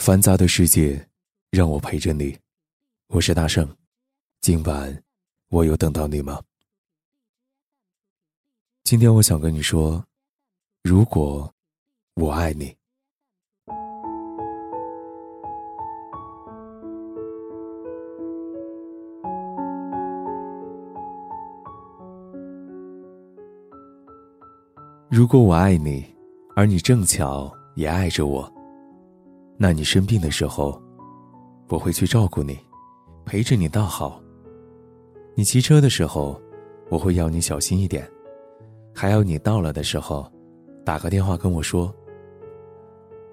繁杂的世界，让我陪着你。我是大圣，今晚我有等到你吗？今天我想跟你说，如果我爱你，如果我爱你，而你正巧也爱着我。那你生病的时候，我会去照顾你，陪着你倒好。你骑车的时候，我会要你小心一点，还要你到了的时候，打个电话跟我说。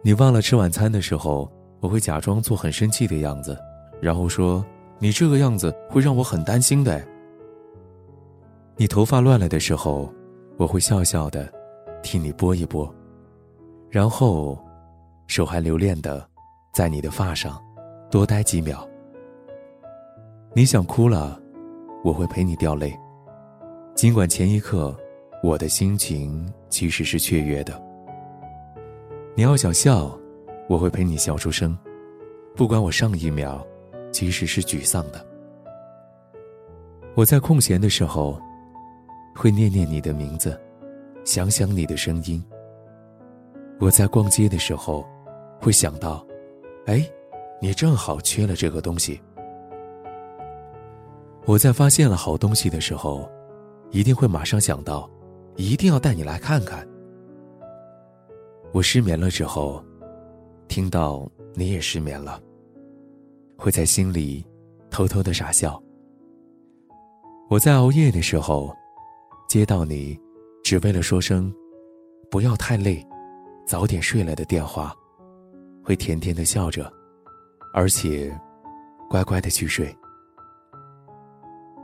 你忘了吃晚餐的时候，我会假装做很生气的样子，然后说你这个样子会让我很担心的。你头发乱了的时候，我会笑笑的，替你拨一拨，然后。手还留恋的，在你的发上多待几秒。你想哭了，我会陪你掉泪。尽管前一刻我的心情其实是雀跃的。你要想笑，我会陪你笑出声。不管我上一秒其实是沮丧的。我在空闲的时候，会念念你的名字，想想你的声音。我在逛街的时候。会想到，哎，你正好缺了这个东西。我在发现了好东西的时候，一定会马上想到，一定要带你来看看。我失眠了之后，听到你也失眠了，会在心里偷偷的傻笑。我在熬夜的时候，接到你只为了说声“不要太累，早点睡了”的电话。会甜甜的笑着，而且乖乖的去睡。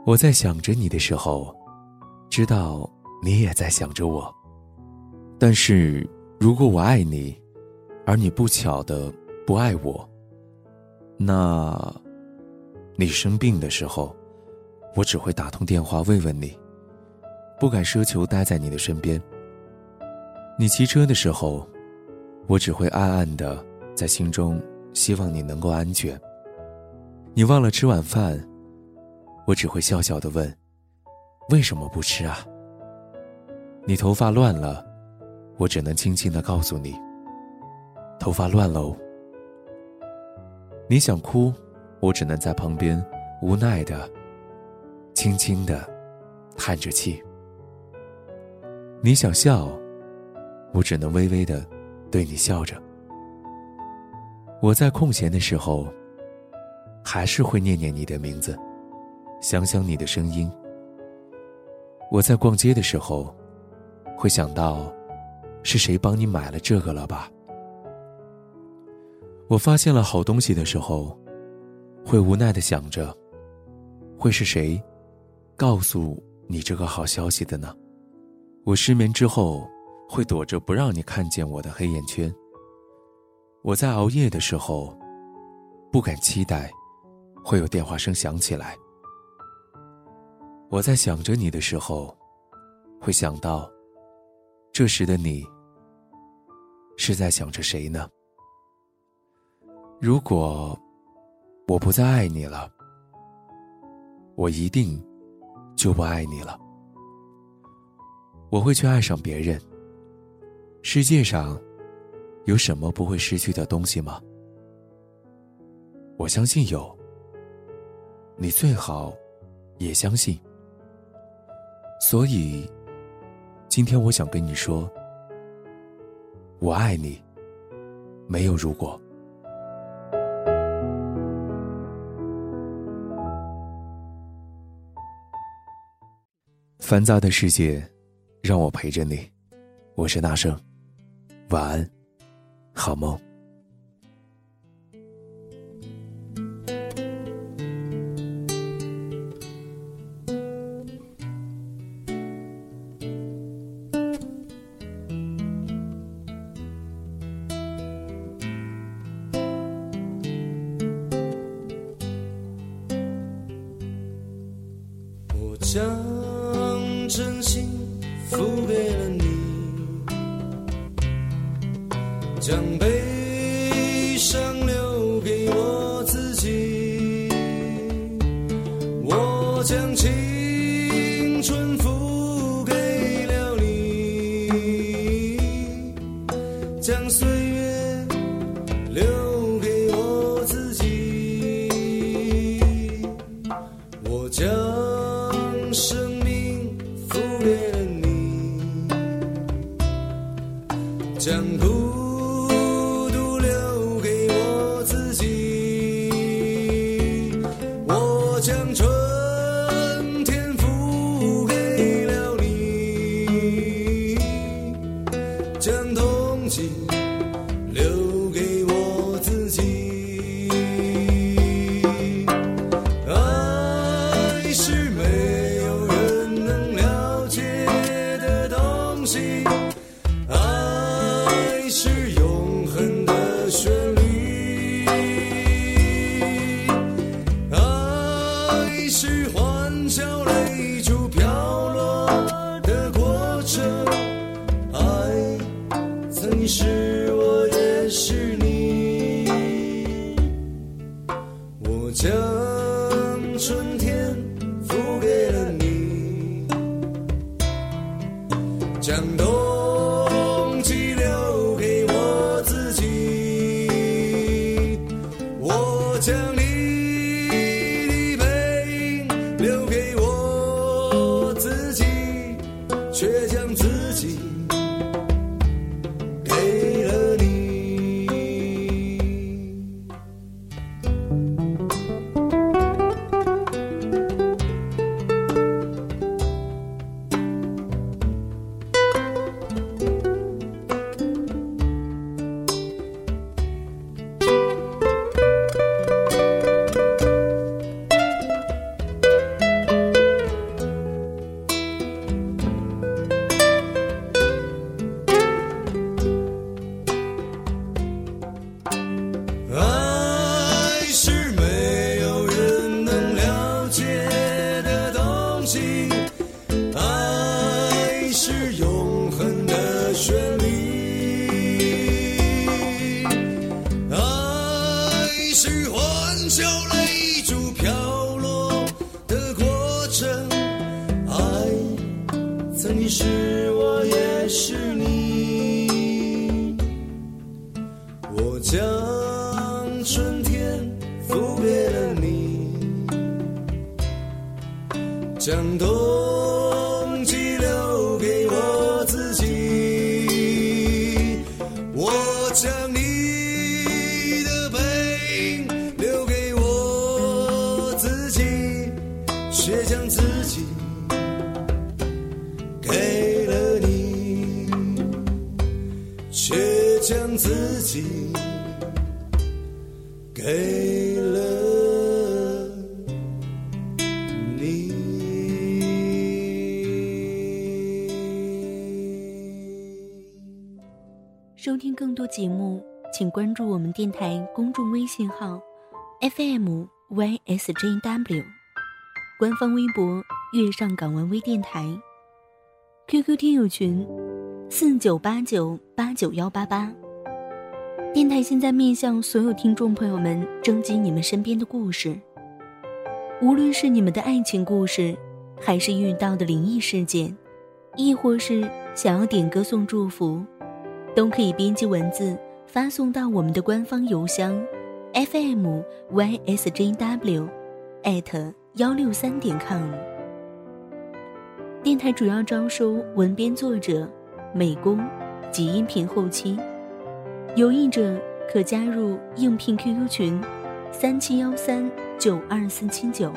我在想着你的时候，知道你也在想着我。但是如果我爱你，而你不巧的不爱我，那，你生病的时候，我只会打通电话慰问你，不敢奢求待在你的身边。你骑车的时候，我只会暗暗的。在心中，希望你能够安全。你忘了吃晚饭，我只会笑笑的问：“为什么不吃啊？”你头发乱了，我只能轻轻的告诉你：“头发乱喽。”你想哭，我只能在旁边无奈的、轻轻的叹着气。你想笑，我只能微微的对你笑着。我在空闲的时候，还是会念念你的名字，想想你的声音。我在逛街的时候，会想到，是谁帮你买了这个了吧？我发现了好东西的时候，会无奈的想着，会是谁，告诉你这个好消息的呢？我失眠之后，会躲着不让你看见我的黑眼圈。我在熬夜的时候，不敢期待会有电话声响起来。我在想着你的时候，会想到这时的你是在想着谁呢？如果我不再爱你了，我一定就不爱你了。我会去爱上别人。世界上。有什么不会失去的东西吗？我相信有。你最好也相信。所以，今天我想跟你说，我爱你，没有如果。繁杂的世界，让我陪着你。我是大圣，晚安。好梦。我将真心付给了你。将悲是我，也是你。我将春天付给了你，将冬季留给我自己，我将给了你。收听更多节目，请关注我们电台公众微信号 FM YSJW，官方微博“月上港湾微电台 ”，QQ 听友群四九八九八九幺八八。电台现在面向所有听众朋友们征集你们身边的故事，无论是你们的爱情故事，还是遇到的灵异事件，亦或是想要点歌送祝福。都可以编辑文字发送到我们的官方邮箱 fm ysjw 幺六三点 com。电台主要招收文编作者、美工及音频后期，有意者可加入应聘 QQ 群三七幺三九二四七九。